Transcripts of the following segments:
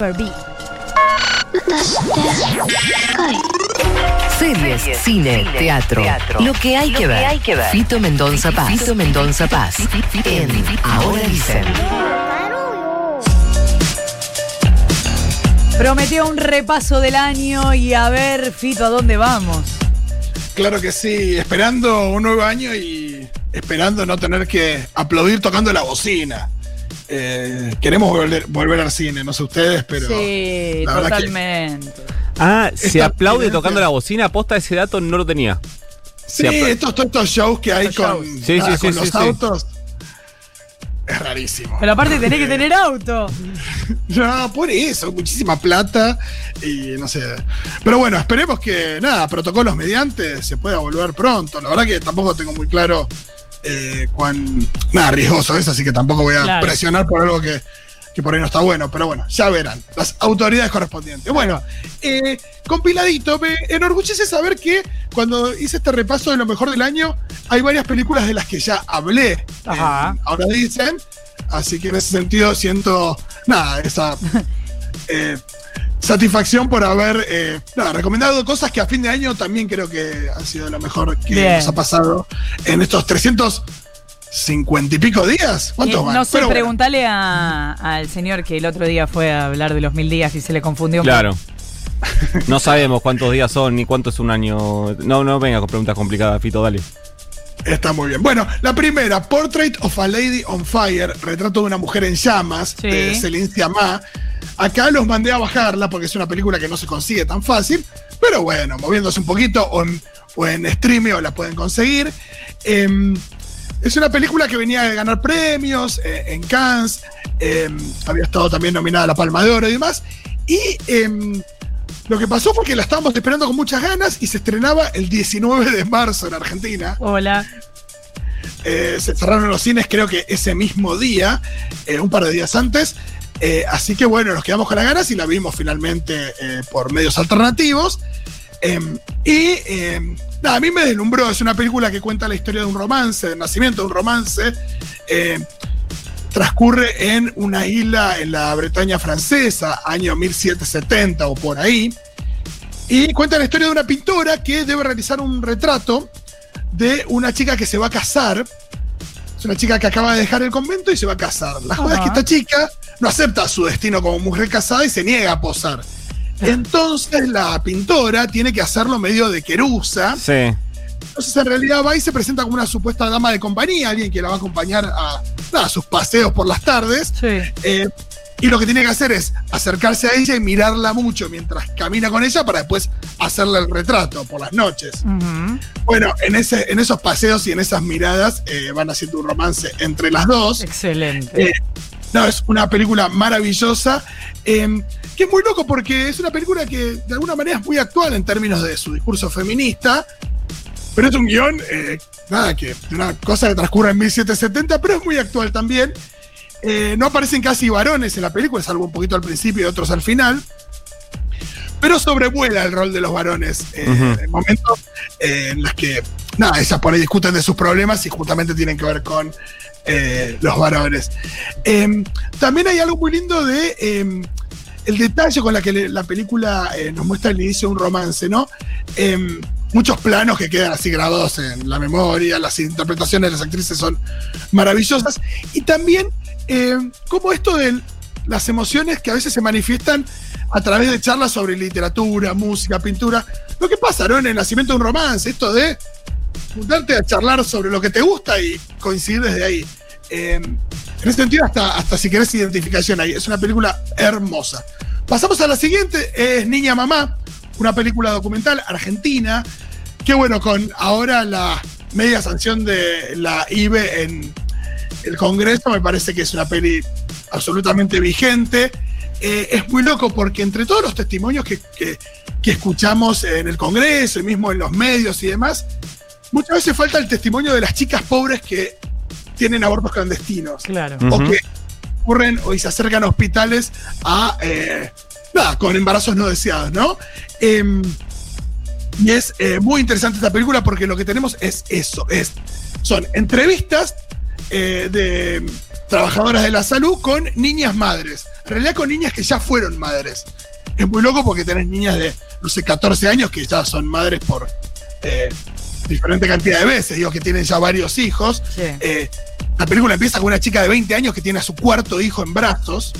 Barbie. Series, cine, teatro, Lo que hay, que, ver. Fito Mendonza Paz. Fito Mendonza Paz. En Ahora dicen. Prometió un repaso del año y a ver, Fito, ¿a dónde vamos? Claro que sí, esperando un nuevo año y esperando no tener que aplaudir tocando la bocina. Eh, queremos volver, volver al cine, no sé ustedes, pero. Sí, la verdad que- totalmente. Ah, se aplaude tocando la bocina. Aposta ese dato no lo tenía. Sí, estos, todos estos shows que hay Estos con, shows. Sí, nada, sí, con sí, los sí, sí. autos. Es rarísimo. Pero aparte tenés que tener auto. No, por eso, muchísima plata y no sé. Pero bueno, esperemos que, nada, protocolos mediante se pueda volver pronto. La verdad que tampoco tengo muy claro eh, cuán, nada, riesgoso es, así que tampoco voy a Claro. presionar por algo que, que por ahí no está bueno. Pero bueno, ya verán, las autoridades correspondientes. Bueno, eh, compiladito, me enorgullece saber que cuando hice este repaso de lo mejor del año, hay varias películas de las que ya hablé. Ajá. en ahora dicen. Así que en ese sentido siento, nada, esa eh, satisfacción por haber eh, nada, recomendado cosas que a fin de año también creo que han sido lo mejor que Bien. nos ha pasado en estos 350 y pico días. ¿Cuántos van? no sé, Pero bueno, preguntale a- al señor que el otro día fue a hablar de los mil días y se le confundió un Claro. No sabemos cuántos días son ni cuánto es un año. No, no venga con preguntas complicadas, Fito, dale. está muy bien. Bueno, la primera, Portrait of a Lady on Fire, retrato de una mujer en llamas, Sí. de Celine Sciamma. Acá los mandé a bajarla porque es una película que no se consigue tan fácil, pero bueno, moviéndose un poquito o en, o en streaming o la pueden conseguir. Em, es una película que venía de ganar premios eh, en Cannes, em, había estado también nominada a la Palma de Oro y demás. Y em, lo que pasó fue que la estábamos esperando con muchas ganas y se estrenaba el 19 de marzo en Argentina. Hola. Eh, se cerraron los cines creo que ese mismo día, eh, un par de días antes. Eh, así que bueno, nos quedamos con las ganas y la vimos finalmente eh, por medios alternativos. Em, y em, nada, a mí me deslumbró, es una película que cuenta la historia de un romance, del nacimiento de un romance. Em, transcurre en una isla en la Bretaña francesa, año 1770 o por ahí. Y cuenta la historia de una pintora que debe realizar un retrato de una chica que se va a casar. Es una chica que acaba de dejar el convento y se va a casar. La joda es que esta chica no acepta su destino como mujer casada y se niega a posar. Entonces la pintora tiene que hacerlo medio de querusa. Sí. Entonces en realidad va y se presenta como una supuesta dama de compañía, alguien que la va a acompañar a, nada, a sus paseos por las tardes. Sí. Eh, y lo que tiene que hacer es acercarse a ella y mirarla mucho mientras camina con ella para después hacerle el retrato por las noches. Bueno, en, ese, en esos paseos y en esas miradas eh, van haciendo un romance entre las dos. Excelente. Eh, no, es una película maravillosa, eh, que es muy loco porque es una película que de alguna manera es muy actual en términos de su discurso feminista, pero es un guion, eh, nada, que una cosa que transcurre en 1770, pero es muy actual también. Eh, no aparecen casi varones en la película, salvo un poquito al principio y otros al final. Pero sobrevuela el rol de los varones eh, en momentos eh, en los que, nada, ellas por ahí discuten de sus problemas y justamente tienen que ver con eh, los varones. Eh, también hay algo muy lindo de eh, el detalle con la que la película eh, nos muestra el inicio de un romance, ¿no? Eh, muchos planos que quedan así grabados en la memoria, las interpretaciones de las actrices son maravillosas. Y también como esto de las emociones que a veces se manifiestan a través de charlas sobre literatura, música, pintura. Lo que pasa, ¿no? En el nacimiento de un romance, esto de juntarte a charlar sobre lo que te gusta y coincidir desde ahí. Eh, en ese sentido, hasta, hasta si querés identificación ahí. Es una película hermosa. Pasamos a la siguiente, es Niña Mamá, una película documental argentina, que bueno, con ahora la media sanción de la IBE en el Congreso, me parece que es una peli absolutamente vigente. Eh, es muy loco porque entre todos los testimonios que, que- que escuchamos en el Congreso y mismo en los medios y demás, muchas veces falta el testimonio de las chicas pobres que tienen abortos clandestinos Claro. O que ocurren o y se acercan a hospitales a eh, nada, con embarazos no deseados, ¿no? Em, y es eh, muy interesante esta película porque lo que tenemos es eso, es, son entrevistas eh, de trabajadoras de la salud con niñas madres. En realidad con niñas que ya fueron madres. Es muy loco porque tenés niñas de, no sé, 14 años que ya son madres por eh, diferente cantidad de veces, digo, que tienen ya varios hijos. Sí. Eh, la película empieza con una chica de 20 años que tiene a su cuarto hijo en brazos.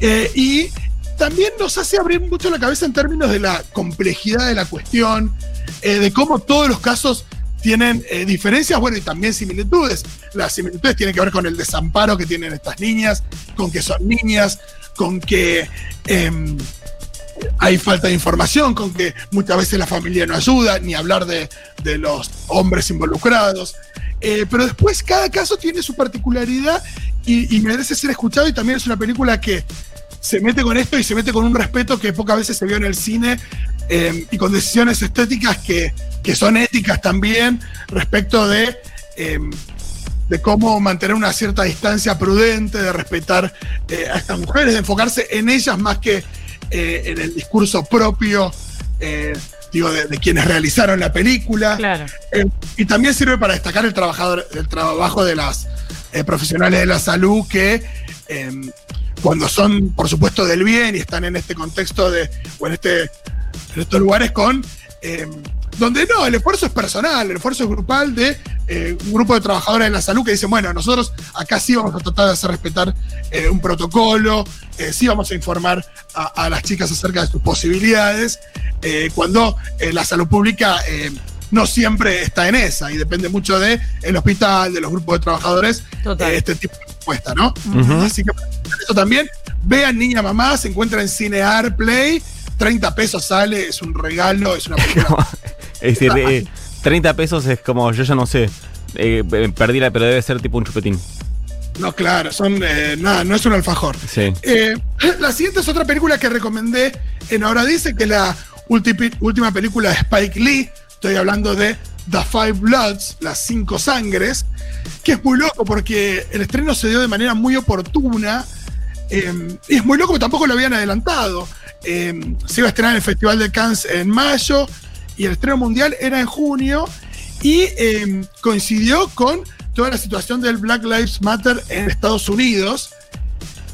Eh, y también nos hace abrir mucho la cabeza en términos de la complejidad de la cuestión, eh, de cómo todos los casos tienen eh, diferencias, bueno, y también similitudes. Las similitudes tienen que ver con el desamparo que tienen estas niñas, con que son niñas, con que em, hay falta de información, con que muchas veces la familia no ayuda, ni hablar de, de los hombres involucrados. Eh, pero después cada caso tiene su particularidad y, merece ser escuchado y también es una película que se mete con esto y se mete con un respeto que pocas veces se vio en el cine eh, y con decisiones estéticas que, que son éticas también respecto de, eh, de cómo mantener una cierta distancia prudente, de respetar a estas mujeres, de enfocarse en ellas más que eh, en el discurso propio. eh, Digo, de, de quienes realizaron la película. Claro. Eh, y también sirve para destacar el, trabajador, el trabajo de las eh, profesionales de la salud que eh, cuando son, por supuesto, del bien y están en este contexto de, o en, este, en estos lugares con, eh, donde no, el esfuerzo es personal, el esfuerzo es grupal de eh, un grupo de trabajadores de la salud que dicen, bueno, nosotros acá sí vamos a tratar de hacer respetar eh, un protocolo, eh, sí vamos a informar a, a las chicas acerca de sus posibilidades, eh, cuando eh, la salud pública eh, no siempre está en esa y depende mucho del el hospital, de los grupos de trabajadores, Total. eh, este tipo de respuesta, ¿no? Así que eso también, vean Niña Mamá, se encuentra en Cinear Play, 30 pesos sale, es un regalo, es una película. Es decir, eh, 30 pesos es como, yo ya no sé. Eh, eh, perdí la, pero debe ser tipo un chupetín. no, claro, son eh, nada, no es un alfajor. Sí. Eh, la siguiente es otra película que recomendé en Ahora Dice, que es la última película de Spike Lee. Estoy hablando de The Five Bloods, Las Cinco Sangres, que es muy loco porque el estreno se dio de manera muy oportuna. eh, y es muy loco porque tampoco lo habían adelantado. Eh, se iba a estrenar en el Festival de Cannes en mayo y el estreno mundial era en junio. Y eh, coincidió con toda la situación del Black Lives Matter en Estados Unidos.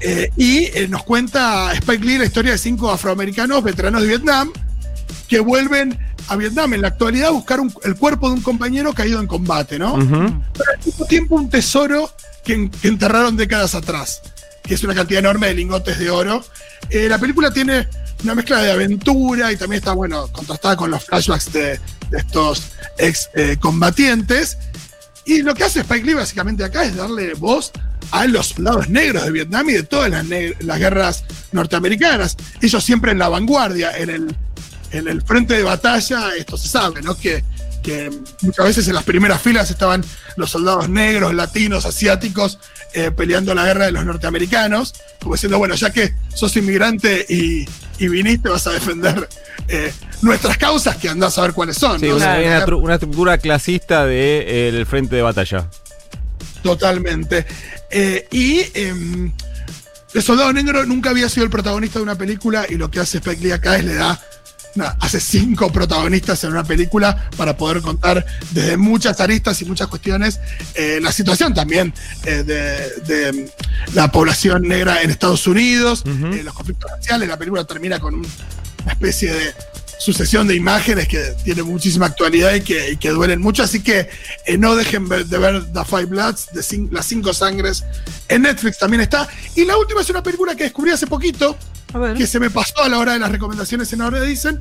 Eh, y eh, nos cuenta Spike Lee la historia de cinco afroamericanos veteranos de Vietnam que vuelven a Vietnam en la actualidad a buscar un- el cuerpo de un compañero caído en combate, ¿no? Ujú. Pero al mismo tiempo un tesoro que enterraron décadas atrás, que es una cantidad enorme de lingotes de oro. Eh, la película tiene una mezcla de aventura y también está, bueno, contrastada con los flashbacks de, estos ex eh, combatientes. Y lo que hace Spike Lee básicamente acá es darle voz a los soldados negros de Vietnam y de todas las, las guerras norteamericanas. Ellos siempre en la vanguardia, en el, en el frente de batalla, esto se sabe, ¿no? Que, que muchas veces en las primeras filas estaban los soldados negros, latinos, asiáticos, eh, peleando la guerra de los norteamericanos, como diciendo, bueno, ya que sos inmigrante y, y viniste, vas a defender eh, nuestras causas, que andás a ver cuáles son. Sí, ¿no? una, estructura clasista del frente de batalla. Totalmente. Eh, y em, El Soldado Negro nunca había sido el protagonista de una película y lo que hace Spike Lee acá es le da. Nada, hace cinco protagonistas en una película para poder contar desde muchas aristas y muchas cuestiones eh, la situación también eh, de, de la población negra en Estados Unidos, eh, los conflictos raciales. La película termina con un- una especie de sucesión de imágenes que tiene muchísima actualidad y que, y que duelen mucho. Así que eh, no dejen ver- de ver The Five Bloods, de cin- Las Cinco Sangres. En Netflix también está. Y la última es una película que descubrí hace poquito, A ver. que se me pasó a la hora de las recomendaciones en Ahora Dicen,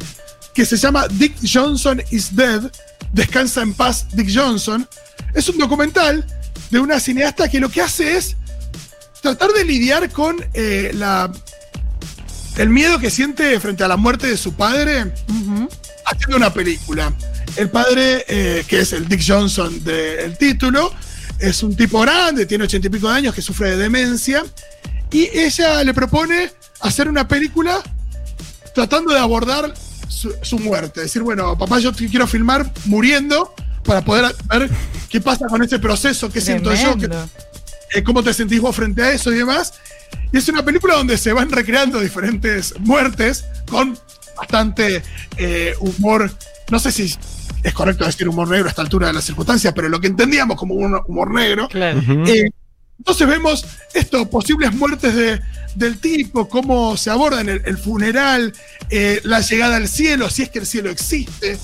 que se llama Dick Johnson is Dead. Descansa en paz, Dick Johnson. Es un documental de una cineasta que lo que hace es tratar de lidiar con eh, la, el miedo que siente frente a la muerte de su padre haciendo una película. El padre, eh, que es el Dick Johnson del título, es un tipo grande, tiene ochenta y pico de años, que sufre de demencia, y ella le propone hacer una película tratando de abordar su, su muerte. Decir, bueno, papá, yo te quiero filmar muriendo para poder ver qué pasa con ese proceso, qué siento yo, qué- eh, cómo te sentís vos frente a eso y demás. Y es una película donde se van recreando diferentes muertes con bastante eh, humor, no sé si es correcto decir humor negro a esta altura de las circunstancias, pero lo que entendíamos como un humor negro. Claro. Eh, Entonces vemos esto, posibles muertes de, del tipo, cómo se abordan el, el funeral, eh, la llegada al cielo, si es que el cielo existe.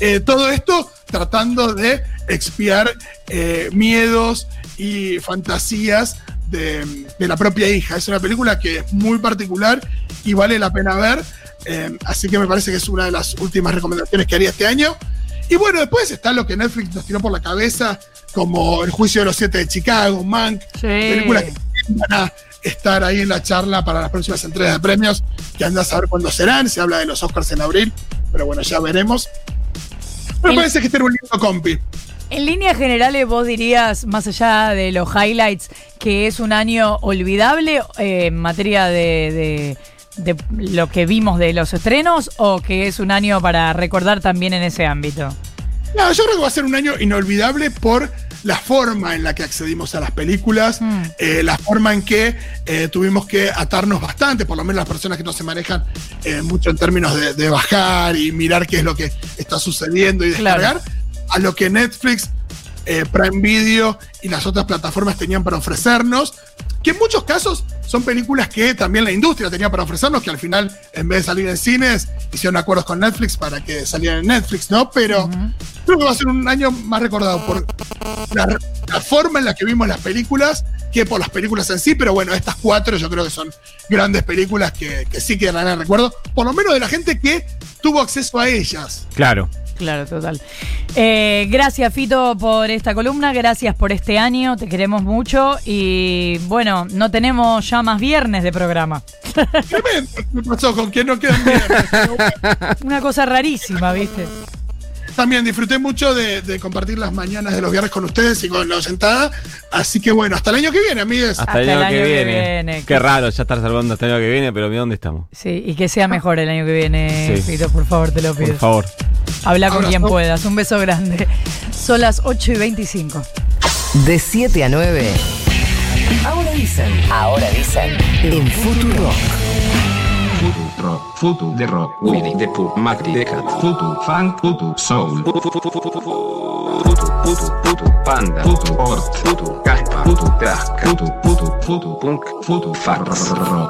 Eh, todo esto tratando de expiar eh, miedos y fantasías de, de la propia hija. Es una película que es muy particular y vale la pena ver. Eh, así que me parece que es una de las últimas recomendaciones que haría este año. Y bueno, después está lo que Netflix nos tiró por la cabeza, como El juicio de los siete de Chicago, Mank, Sí. películas que van a estar ahí en la charla para las próximas entregas de premios, que anda a saber cuándo serán. Se habla de los Oscars en abril, pero bueno, ya veremos. Me El- parece que este era un lindo compi. En líneas generales, vos dirías, más allá de los highlights, que es un año olvidable eh, en materia de, de- de lo que vimos de los estrenos o que es un año para recordar también en ese ámbito. No, yo creo que va a ser un año inolvidable por la forma en la que accedimos a las películas, Mm. eh, la forma en que eh, tuvimos que atarnos bastante, por lo menos las personas que no se manejan eh, mucho en términos de, de bajar y mirar qué es lo que está sucediendo y Claro. descargar, a lo que Netflix, Prime Video y las otras plataformas tenían para ofrecernos, que en muchos casos son películas que también la industria tenía para ofrecernos, que al final, en vez de salir en cines, hicieron acuerdos con Netflix para que salieran en Netflix, ¿no? Pero creo que va a ser un año más recordado por la, la forma en la que vimos las películas que por las películas en sí, pero bueno, estas cuatro yo creo que son grandes películas que, que sí quedarán en el recuerdo, por lo menos de la gente que tuvo acceso a ellas. Claro. Claro, total. Eh, gracias, Fito, por esta columna. Gracias por este año. Te queremos mucho. Y bueno, no tenemos ya más viernes de programa. Tremendo, ¿qué pasó? ¿Con quién no quedan bueno, Una cosa rarísima, ¿viste? También disfruté mucho de, de compartir las mañanas de los viernes con ustedes y con la sentada. Así que bueno, hasta el año que viene, amigues. Hasta, el año, que, viene. Qué raro ya estar salvando hasta el año que viene, pero mira dónde estamos. Sí, y que sea mejor el año que viene, Sí. Fito, por favor, te lo pido. Por favor. Habla con Abrazo. quien puedas. Un beso grande. Son las 8 y 25. De 7 a 9. Ahora dicen. Ahora dicen. En Futuro. Futu rock, futu de rock, Winnie the Pooh, Macri the Cat, futu funk, futu soul, futu futu futu panda, futu ort, futu caspa, futu trasca, futu futu futu punk, futu far rock.